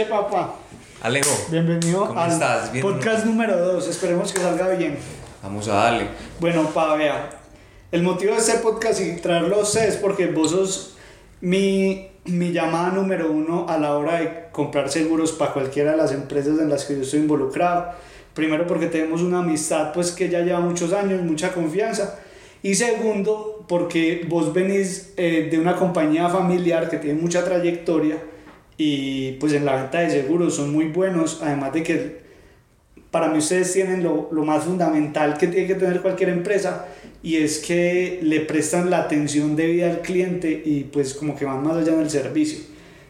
¿Qué papá? Alejo. Bienvenido ¿Cómo al estás? Bien. podcast número 2. Esperemos que salga bien. Vamos a darle. Bueno, pa, vea. El motivo de este podcast y traerlo a ustedes es porque vos sos mi, mi llamada número uno a la hora de comprar seguros para cualquiera de las empresas en las que yo estoy involucrado. Primero porque tenemos una amistad pues que ya lleva muchos años, mucha confianza. Y segundo, porque vos venís eh, de una compañía familiar que tiene mucha trayectoria y pues en la venta de seguros son muy buenos, además de que para mí ustedes tienen lo, lo más fundamental que tiene que tener cualquier empresa y es que le prestan la atención debida al cliente y pues como que van más allá del servicio.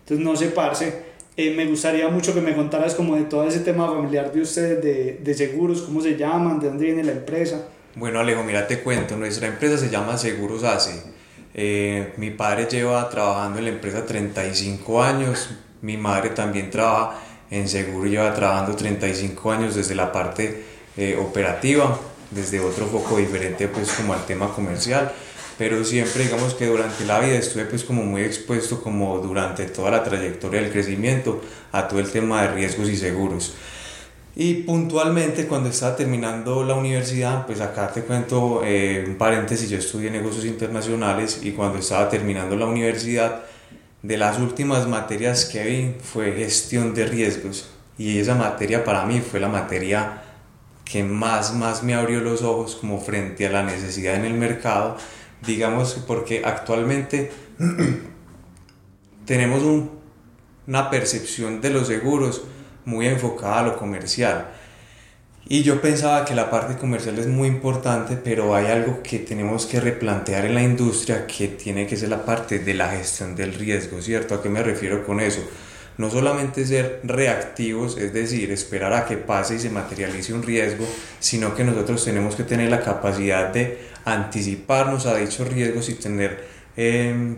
Entonces no se parce. Eh, me gustaría mucho que me contaras como de todo ese tema familiar de ustedes, de, de seguros, cómo se llaman, de dónde viene la empresa. Bueno, Alejo, mira, te cuento. Nuestra empresa se llama Seguros ACE. Eh, mi padre lleva trabajando en la empresa 35 años. Mi madre también trabaja en seguro lleva trabajando 35 años desde la parte eh, operativa, desde otro foco diferente pues como al tema comercial. Pero siempre digamos que durante la vida estuve pues como muy expuesto como durante toda la trayectoria del crecimiento a todo el tema de riesgos y seguros. Y puntualmente cuando estaba terminando la universidad, pues acá te cuento eh, un paréntesis, yo estudié negocios internacionales y cuando estaba terminando la universidad, de las últimas materias que vi fue gestión de riesgos. Y esa materia para mí fue la materia que más, más me abrió los ojos como frente a la necesidad en el mercado, digamos porque actualmente tenemos un, una percepción de los seguros muy enfocada a lo comercial. Y yo pensaba que la parte comercial es muy importante, pero hay algo que tenemos que replantear en la industria que tiene que ser la parte de la gestión del riesgo, ¿cierto? ¿A qué me refiero con eso? No solamente ser reactivos, es decir, esperar a que pase y se materialice un riesgo, sino que nosotros tenemos que tener la capacidad de anticiparnos a dichos riesgos y tener eh,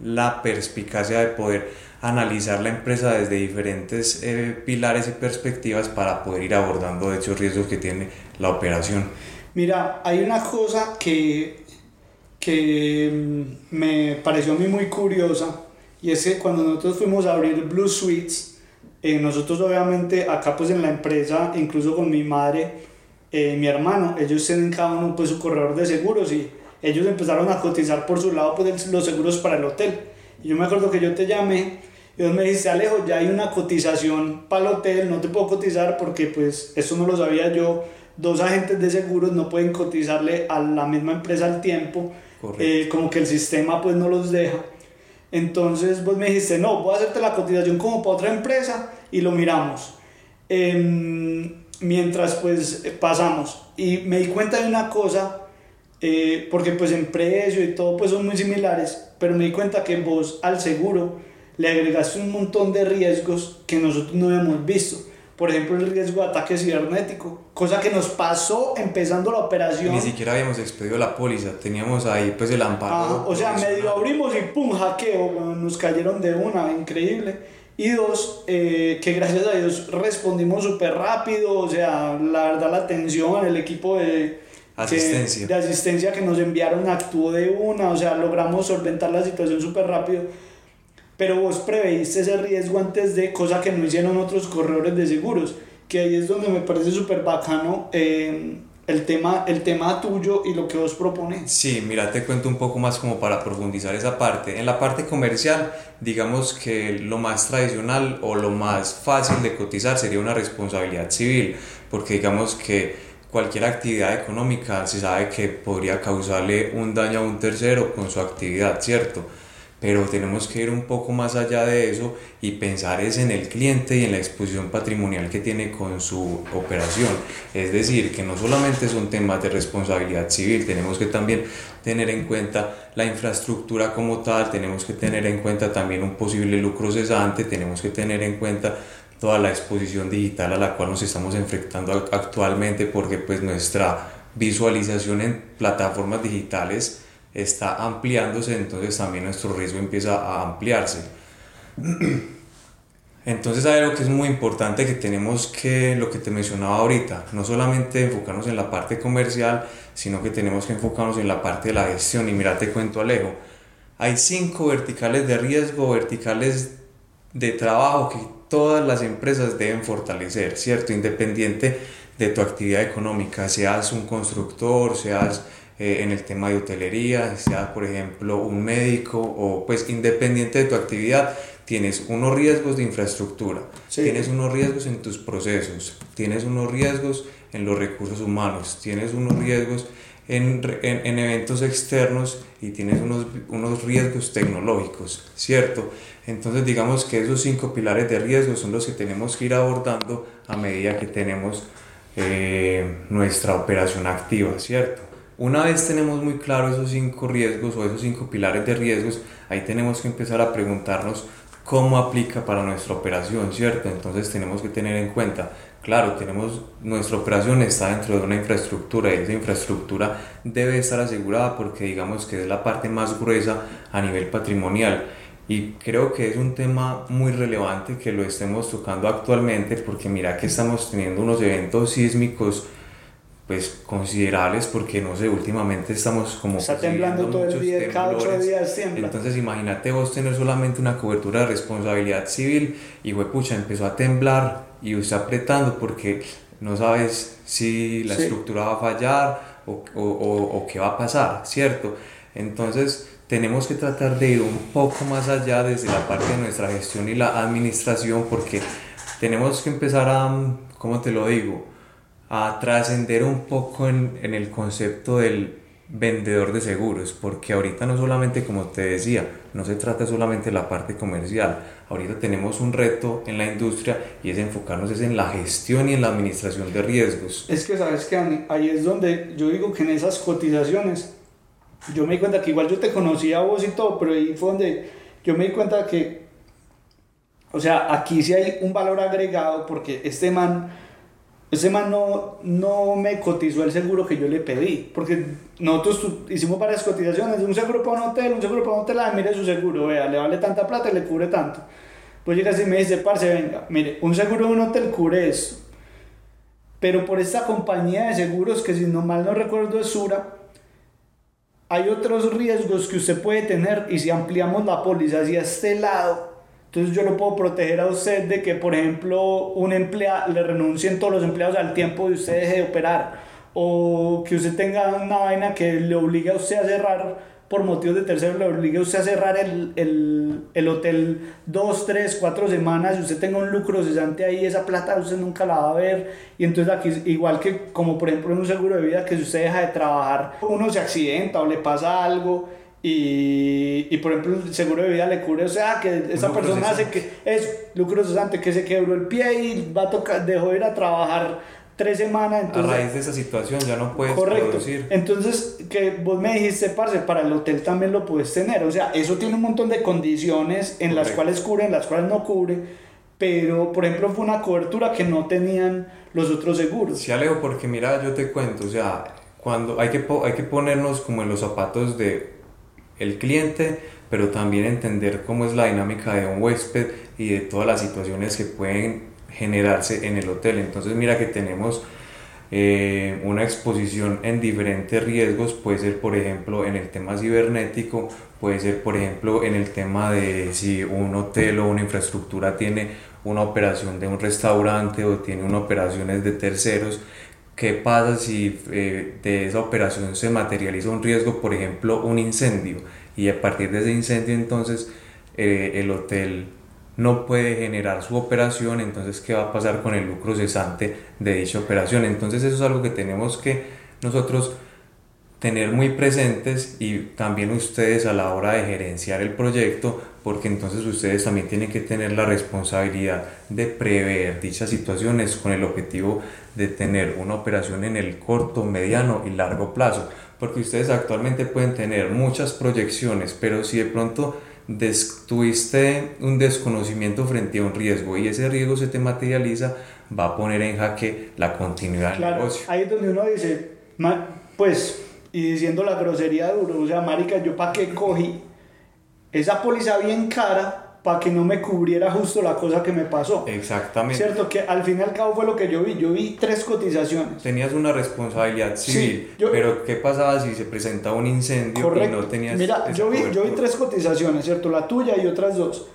la perspicacia de poder analizar la empresa desde diferentes eh, pilares y perspectivas para poder ir abordando dichos riesgos que tiene la operación. Mira, hay una cosa que, que mm, me pareció a mí muy curiosa y es que cuando nosotros fuimos a abrir Blue Suites, eh, nosotros obviamente acá pues en la empresa, incluso con mi madre, eh, mi hermano, ellos tienen cada uno pues su corredor de seguros y ellos empezaron a cotizar por su lado pues los seguros para el hotel. Y yo me acuerdo que yo te llamé y vos me dijiste, Alejo, ya hay una cotización para el hotel, no te puedo cotizar porque pues eso no lo sabía yo. Dos agentes de seguros no pueden cotizarle a la misma empresa al tiempo, eh, como que el sistema pues no los deja. Entonces vos me dijiste, no, voy a hacerte la cotización como para otra empresa y lo miramos. Eh, mientras pues pasamos y me di cuenta de una cosa, eh, porque pues en precio y todo pues son muy similares, pero me di cuenta que vos al seguro le agregaste un montón de riesgos que nosotros no hemos visto. Por ejemplo, el riesgo de ataque cibernético, cosa que nos pasó empezando la operación. Ni siquiera habíamos expedido la póliza, teníamos ahí pues el amparo. o sea, medio abrimos y pum, hackeo, nos cayeron de una, increíble. Y dos, eh, que gracias a Dios respondimos súper rápido, o sea, la verdad la atención, el equipo de asistencia. Que, de asistencia que nos enviaron actuó de una, o sea, logramos solventar la situación súper rápido pero vos preveíste ese riesgo antes de, cosa que no hicieron otros corredores de seguros, que ahí es donde me parece súper bacano eh, el, tema, el tema tuyo y lo que vos propones. Sí, mira, te cuento un poco más como para profundizar esa parte. En la parte comercial, digamos que lo más tradicional o lo más fácil de cotizar sería una responsabilidad civil, porque digamos que cualquier actividad económica se sabe que podría causarle un daño a un tercero con su actividad, ¿cierto? pero tenemos que ir un poco más allá de eso y pensar es en el cliente y en la exposición patrimonial que tiene con su operación. Es decir, que no solamente son temas de responsabilidad civil, tenemos que también tener en cuenta la infraestructura como tal, tenemos que tener en cuenta también un posible lucro cesante, tenemos que tener en cuenta toda la exposición digital a la cual nos estamos enfrentando actualmente porque pues nuestra visualización en plataformas digitales está ampliándose, entonces también nuestro riesgo empieza a ampliarse. Entonces hay algo que es muy importante que tenemos que, lo que te mencionaba ahorita, no solamente enfocarnos en la parte comercial, sino que tenemos que enfocarnos en la parte de la gestión. Y mira, te cuento Alejo, hay cinco verticales de riesgo, verticales de trabajo que todas las empresas deben fortalecer, ¿cierto? Independiente de tu actividad económica, seas un constructor, seas eh, en el tema de hotelería, seas por ejemplo un médico o pues independiente de tu actividad, tienes unos riesgos de infraestructura, tienes unos riesgos en tus procesos, tienes unos riesgos en los recursos humanos, tienes unos riesgos en, en, en, eventos externos y tienes unos, unos riesgos tecnológicos, ¿cierto? Entonces digamos que esos cinco pilares de riesgo son los que tenemos que ir abordando a medida que tenemos eh, nuestra operación activa, ¿cierto? Una vez tenemos muy claro esos cinco riesgos o esos cinco pilares de riesgos, ahí tenemos que empezar a preguntarnos cómo aplica para nuestra operación, ¿cierto? Entonces tenemos que tener en cuenta, claro, tenemos nuestra operación está dentro de una infraestructura y esa infraestructura debe estar asegurada porque digamos que es la parte más gruesa a nivel patrimonial. Y creo que es un tema muy relevante que lo estemos tocando actualmente porque mira que estamos teniendo unos eventos sísmicos pues considerables porque no sé, últimamente estamos como está temblando todo el día, cada ocho días tiembla. Entonces imagínate vos tener solamente una cobertura de responsabilidad civil y pucha empezó a temblar y usted apretando porque no sabes si la estructura va a fallar o, o, o, o qué va a pasar, ¿cierto? Entonces tenemos que tratar de ir un poco más allá desde la parte de nuestra gestión y la administración porque tenemos que empezar a, ¿cómo te lo digo? A trascender un poco en, el concepto del vendedor de seguros, porque ahorita no solamente, como te decía, no se trata solamente de la parte comercial, ahorita tenemos un reto en la industria y es enfocarnos es en la gestión y en la administración de riesgos. Es que sabes que ahí es donde yo digo que en esas cotizaciones yo me di cuenta que igual yo te conocía a vos y todo, pero ahí fue donde yo me di cuenta que, o sea, aquí sí hay un valor agregado porque este man, este man no, no me cotizó el seguro que yo le pedí, porque nosotros hicimos varias cotizaciones, un seguro para un hotel, un seguro para un hotel, ah, mire su seguro, vea, le vale tanta plata y le cubre tanto. Pues llega así y me dice, parce, venga, mire, un seguro de un hotel cubre eso. Pero por esta compañía de seguros, que si no mal no recuerdo es Sura, hay otros riesgos que usted puede tener y si ampliamos la póliza hacia este lado, entonces yo lo puedo proteger a usted de que, por ejemplo, un empleado le renuncien todos los empleados al tiempo de usted deje de operar o que usted tenga una vaina que le obligue a usted a cerrar por motivos de tercero le obligue a usted a cerrar el, el, el, hotel dos, tres, cuatro semanas y usted tenga un lucro cesante ahí, esa plata usted nunca la va a ver. Y entonces aquí, igual que como por ejemplo en un seguro de vida, que si usted deja de trabajar, uno se accidenta o le pasa algo. Y, y por ejemplo el seguro de vida le cubre, o sea, que esa persona hace que es lucro cesante, que se quebró el pie y va a tocar, dejó de ir a trabajar tres semanas. Entonces, a raíz de esa situación ya no puedes correcto. producir. Entonces, que vos me dijiste, parce, para el hotel también lo puedes tener. O sea, eso tiene un montón de condiciones en las cuales cubre, en las cuales no cubre. Pero, por ejemplo, fue una cobertura que no tenían los otros seguros. Sí, Alejo, porque mira, yo te cuento, o sea, cuando hay que, hay que ponernos como en los zapatos de el cliente, pero también entender cómo es la dinámica de un huésped y de todas las situaciones que pueden generarse en el hotel. Entonces mira que tenemos eh, una exposición en diferentes riesgos, puede ser por ejemplo en el tema cibernético, puede ser por ejemplo en el tema de si un hotel o una infraestructura tiene una operación de un restaurante o tiene una operaciones de terceros. ¿Qué pasa si eh, de esa operación se materializa un riesgo, por ejemplo, un incendio? Y a partir de ese incendio entonces eh, el hotel no puede generar su operación, entonces ¿qué va a pasar con el lucro cesante de dicha operación? Entonces eso es algo que tenemos que nosotros tener muy presentes y también ustedes a la hora de gerenciar el proyecto, porque entonces ustedes también tienen que tener la responsabilidad de prever dichas situaciones con el objetivo de tener una operación en el corto, mediano y largo plazo, porque ustedes actualmente pueden tener muchas proyecciones, pero si de pronto tuviste un desconocimiento frente a un riesgo y ese riesgo se te materializa, va a poner en jaque la continuidad del negocio. Ahí es donde uno dice, pues, y diciendo la grosería duro, o sea, marica, yo para qué cogí esa póliza bien cara para que no me cubriera justo la cosa que me pasó. Exactamente. Cierto, que al fin y al cabo fue lo que yo vi. Yo vi tres cotizaciones. Tenías una responsabilidad civil, pero ¿qué pasaba si se presentaba un incendio y no tenías... Mira, yo vi, yo vi tres cotizaciones, ¿cierto? La tuya y otras dos.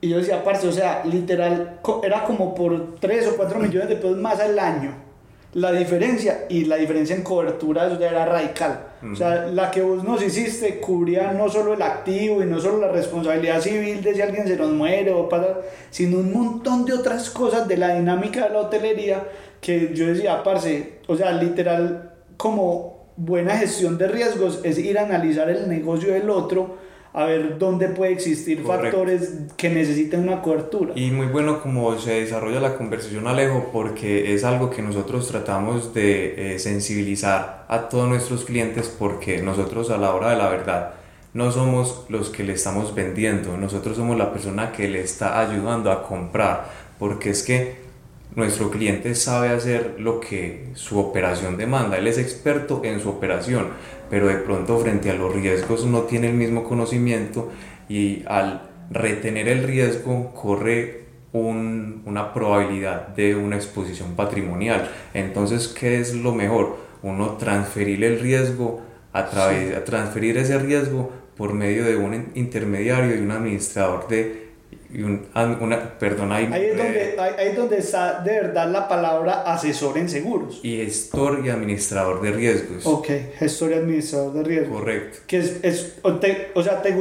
Y yo decía, parce, o sea, literal, era como por 3 o 4 millones de pesos más al año. La diferencia, y la diferencia en cobertura, eso ya era radical. O sea, la que vos nos hiciste cubría no solo el activo y no solo la responsabilidad civil de si alguien se nos muere o pasa, sino un montón de otras cosas de la dinámica de la hotelería que yo decía, parce, o sea, literal, como buena gestión de riesgos es ir a analizar el negocio del otro, a ver dónde puede existir Correcto. factores que necesiten una cobertura. Y muy bueno como se desarrolla la conversación Alejo porque es algo que nosotros tratamos de eh, sensibilizar a todos nuestros clientes porque nosotros a la hora de la verdad no somos los que le estamos vendiendo, nosotros somos la persona que le está ayudando a comprar porque es que nuestro cliente sabe hacer lo que su operación demanda, él es experto en su operación, pero de pronto frente a los riesgos no tiene el mismo conocimiento y al retener el riesgo corre un- una probabilidad de una exposición patrimonial. Entonces, ¿qué es lo mejor? Uno transferir el riesgo a través, a transferir ese riesgo por medio de un intermediario y un administrador de y un, una, perdón, ahí, Ahí es, eh, donde, ahí, ahí es donde está de verdad la palabra asesor en seguros. y gestor y administrador de riesgos. Ok, gestor y administrador de riesgos. Correcto. Que es, es, o, te- o sea, te,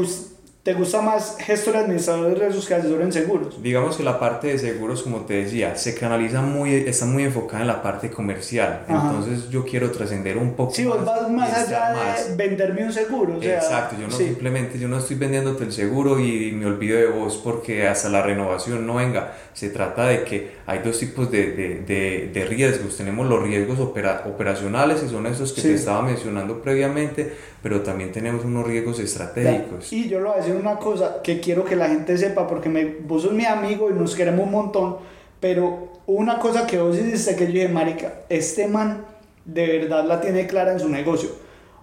te gusta más gestor administrador de riesgos que asesor en seguros. Digamos que la parte de seguros, como te decía, se canaliza muy, está muy enfocada en la parte comercial. Ajá. Entonces yo quiero trascender un poco Si vos vas más allá más- de venderme un seguro. O sea, Exacto, yo no sí. simplemente, yo no estoy vendiéndote el seguro y me olvido de vos porque hasta la renovación no venga. Se trata de que hay dos tipos de, de, de, de riesgos. Tenemos los riesgos opera- operacionales, que son esos que Sí. te estaba mencionando previamente, pero también tenemos unos riesgos estratégicos. Y yo le voy a decir una cosa que quiero que la gente sepa, porque me, vos sos mi amigo y nos queremos un montón, pero una cosa que vos hiciste que yo dije, marica, este man de verdad la tiene clara en su negocio.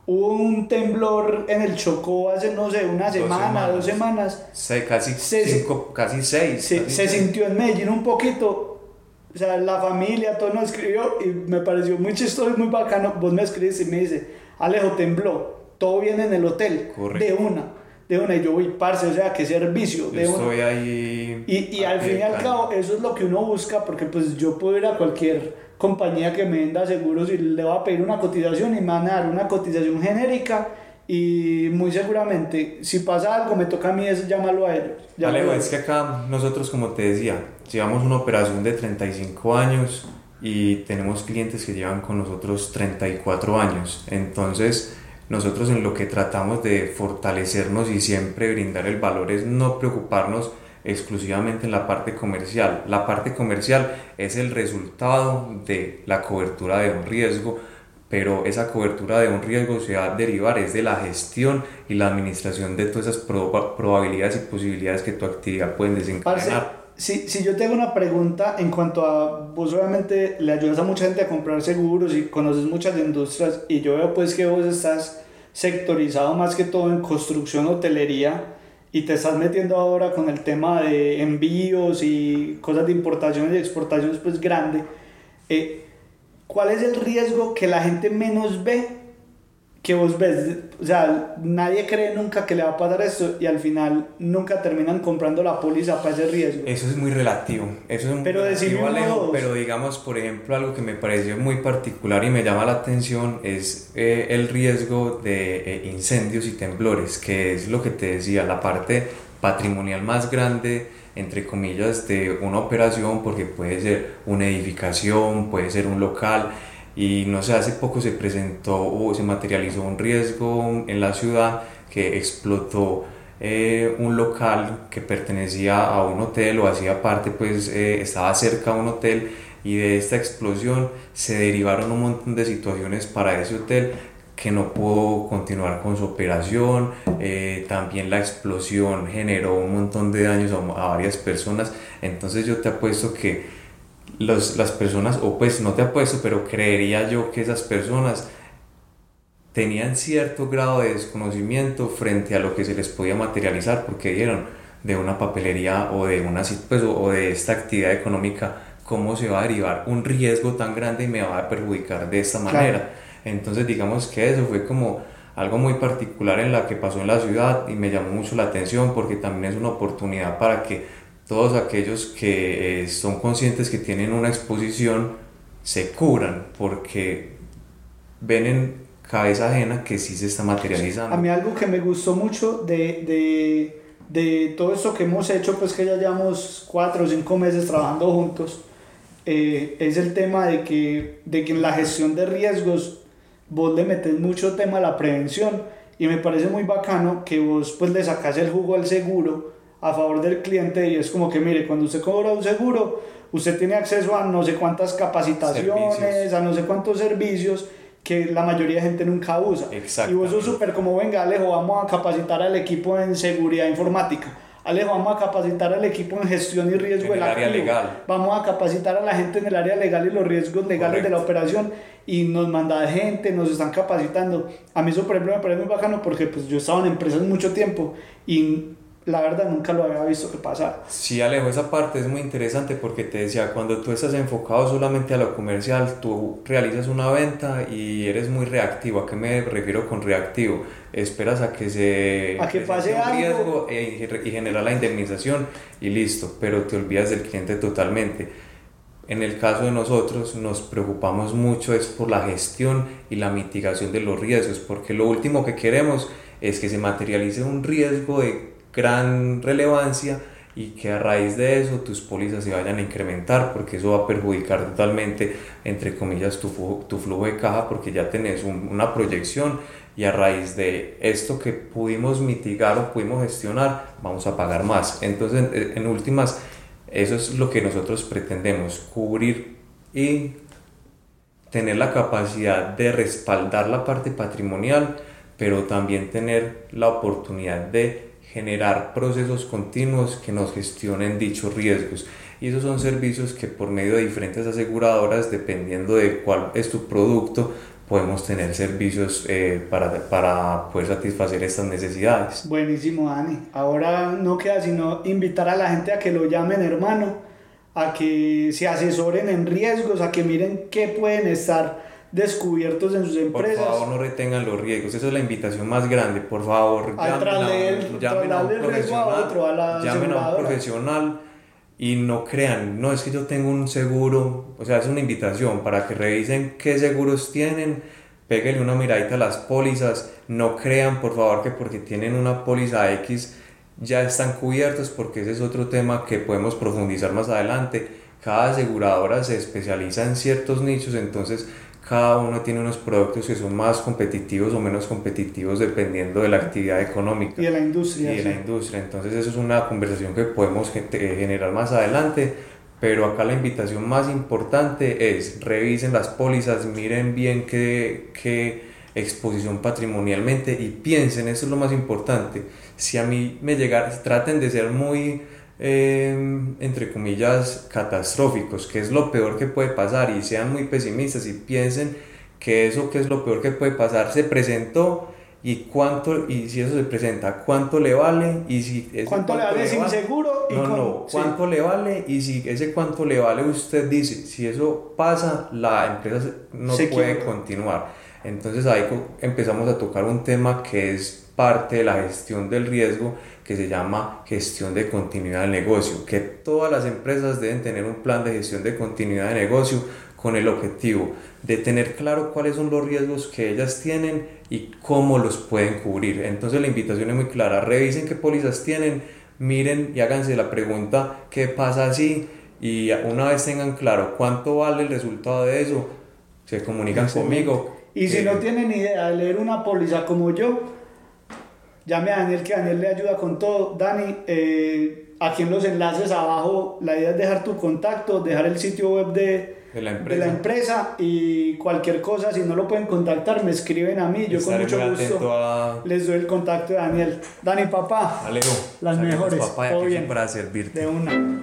Hubo un temblor en el Chocó hace, no sé, una Dos semana, dos semanas. semanas. Se- casi, Se- cinco, casi seis. Se, casi se seis. sintió en Medellín un poquito, o sea, la familia, todo nos escribió y me pareció muy chistoso y muy bacano. Vos me escribís y me dice, Alejo, tembló, todo viene en el hotel, Correcto. de una, de una, y yo voy, parce, o sea, qué servicio, Yo estoy ahí. Y, y al fin y al cabo, eso es lo que uno busca, porque pues yo puedo ir a cualquier compañía que me venda seguros y le voy a pedir una cotización y me van a dar una cotización genérica y muy seguramente si pasa algo me toca a mí es llamarlo a ellos. Alejo, llamarlo a es que acá nosotros, como te decía, llevamos una operación de 35 años y tenemos clientes que llevan con nosotros 34 años. Entonces, nosotros en lo que tratamos de fortalecernos y siempre brindar el valor es no preocuparnos exclusivamente en la parte comercial. La parte comercial es el resultado de la cobertura de un riesgo, pero esa cobertura de un riesgo se va a derivar es de la gestión y la administración de todas esas proba- probabilidades y posibilidades que tu actividad pueden desencadenar. Si, si yo te hago una pregunta en cuanto a, vos obviamente le ayudas a mucha gente a comprar seguros y conoces muchas industrias y yo veo pues que vos estás sectorizado más que todo en construcción, hotelería y te estás metiendo ahora con el tema de envíos y cosas de importaciones y exportaciones pues grande. Eh, ¿Cuál es el riesgo que la gente menos ve que vos ves? O sea, nadie cree nunca que le va a pasar esto y al final nunca terminan comprando la póliza para ese riesgo. Eso es muy relativo. Eso es muy Pero relativo, Alejo, pero digamos, por ejemplo, algo que me pareció muy particular y me llama la atención es eh, el riesgo de eh, incendios y temblores, que es lo que te decía, la parte patrimonial más grande, entre comillas, de una operación, porque puede ser una edificación, puede ser un local. Y no sé, hace poco se presentó o se materializó un riesgo en la ciudad que explotó eh, un local que pertenecía a un hotel o hacía parte, pues eh, estaba cerca a un hotel y de esta explosión se derivaron un montón de situaciones para ese hotel que no pudo continuar con su operación, eh, también la explosión generó un montón de daños a, a varias personas, entonces yo te apuesto que los, las personas, o pues no te apuesto, pero creería yo que esas personas tenían cierto grado de desconocimiento frente a lo que se les podía materializar porque dieron de una papelería o de una pues, o de esta actividad económica cómo se va a derivar un riesgo tan grande y me va a perjudicar de esta Claro. manera entonces digamos que eso fue como algo muy particular en la que pasó en la ciudad y me llamó mucho la atención porque también es una oportunidad para que todos aquellos que eh, son conscientes que tienen una exposición se curan porque ven en cabeza ajena que sí se está materializando. A mí algo que me gustó mucho de, de, de todo esto que hemos hecho, pues que ya llevamos cuatro o cinco meses trabajando juntos, eh, es el tema de que, de que en la gestión de riesgos vos le metes mucho tema a la prevención y me parece muy bacano que vos pues le sacas el jugo al seguro a favor del cliente y es como que mire, cuando usted cobra un seguro, usted tiene acceso a no sé cuántas capacitaciones, a no sé cuántos servicios que la mayoría de gente nunca usa. Y vos sos súper como, venga Alejo, vamos a capacitar al equipo en seguridad informática. Alejo, vamos a capacitar al equipo en gestión y riesgo en el área legal. Vamos a capacitar a la gente en el área legal y los riesgos legales de la operación y nos manda gente, nos están capacitando. A mí eso, por ejemplo, me parece muy bacano porque pues, yo estaba en empresas mucho tiempo y la verdad nunca lo había visto que pasara. Sí, Alejo, esa parte es muy interesante porque te decía, cuando tú estás enfocado solamente a lo comercial, tú realizas una venta y eres muy reactivo. ¿A qué me refiero con reactivo? Esperas a que se a que pase un riesgo e y genera la indemnización y listo, pero te olvidas del cliente totalmente. En el caso de nosotros nos preocupamos mucho es por la gestión y la mitigación de los riesgos, porque lo último que queremos es que se materialice un riesgo de gran relevancia y que a raíz de eso tus pólizas se vayan a incrementar porque eso va a perjudicar totalmente entre comillas tu, tu flujo de caja porque ya tenés una proyección y a raíz de esto que pudimos mitigar o pudimos gestionar vamos a pagar más. Entonces en últimas eso es lo que nosotros pretendemos cubrir y tener la capacidad de respaldar la parte patrimonial pero también tener la oportunidad de generar procesos continuos que nos gestionen dichos riesgos. Y esos son servicios que por medio de diferentes aseguradoras, dependiendo de cuál es tu producto, podemos tener servicios eh, para, para poder satisfacer estas necesidades. Buenísimo, Dani. Ahora no queda sino invitar a la gente a que lo llamen hermano, a que se asesoren en riesgos, a que miren qué pueden estar descubiertos en sus empresas. Por favor, no retengan los riesgos. Esa es la invitación más grande. Por favor, llamen, a, un profesional. llamen a un profesional y no crean, no es que yo tengo un seguro, o sea, es una invitación para que revisen qué seguros tienen, péguenle una miradita a las pólizas, no crean por favor que porque tienen una póliza X ya están cubiertos, porque ese es otro tema que podemos profundizar más adelante. Cada aseguradora se especializa en ciertos nichos, entonces cada uno tiene unos productos que son más competitivos o menos competitivos dependiendo de la actividad económica. Y de la industria. Y de la industria. Entonces eso es una conversación que podemos eh, generar más adelante, pero acá la invitación más importante es revisen las pólizas, miren bien qué, qué exposición patrimonialmente y piensen, eso es lo más importante, si a mí me llegara, traten de ser muy Em, entre comillas, catastróficos, que es lo peor que puede pasar y sean muy pesimistas y piensen que eso que es lo peor que puede pasar se presentó y cuánto y si eso se presenta cuánto le vale y si cuánto, le vale sin seguro no no cuánto le vale y si ese cuánto le vale usted dice si eso pasa la empresa no puede continuar. Entonces ahí empezamos a tocar un tema que es parte de la gestión del riesgo que se llama gestión de continuidad del negocio, que todas las empresas deben tener un plan de gestión de continuidad de negocio con el objetivo de tener claro cuáles son los riesgos que ellas tienen y cómo los pueden cubrir. Entonces la invitación es muy clara, revisen qué pólizas tienen, miren y háganse la pregunta qué pasa si y una vez tengan claro cuánto vale el resultado de eso, se comunican conmigo. Y si no tienen idea de leer una póliza como yo, llame a Daniel que Daniel le ayuda con todo. Dani, eh, aquí en los enlaces abajo, la idea es dejar tu contacto, dejar el sitio web de, la, empresa. y cualquier cosa, si no lo pueden contactar, me escriben a mí, yo con mucho gusto les doy el contacto de Daniel. Dani, papá, Alejo, las mejores. Papá, para servirte. De una.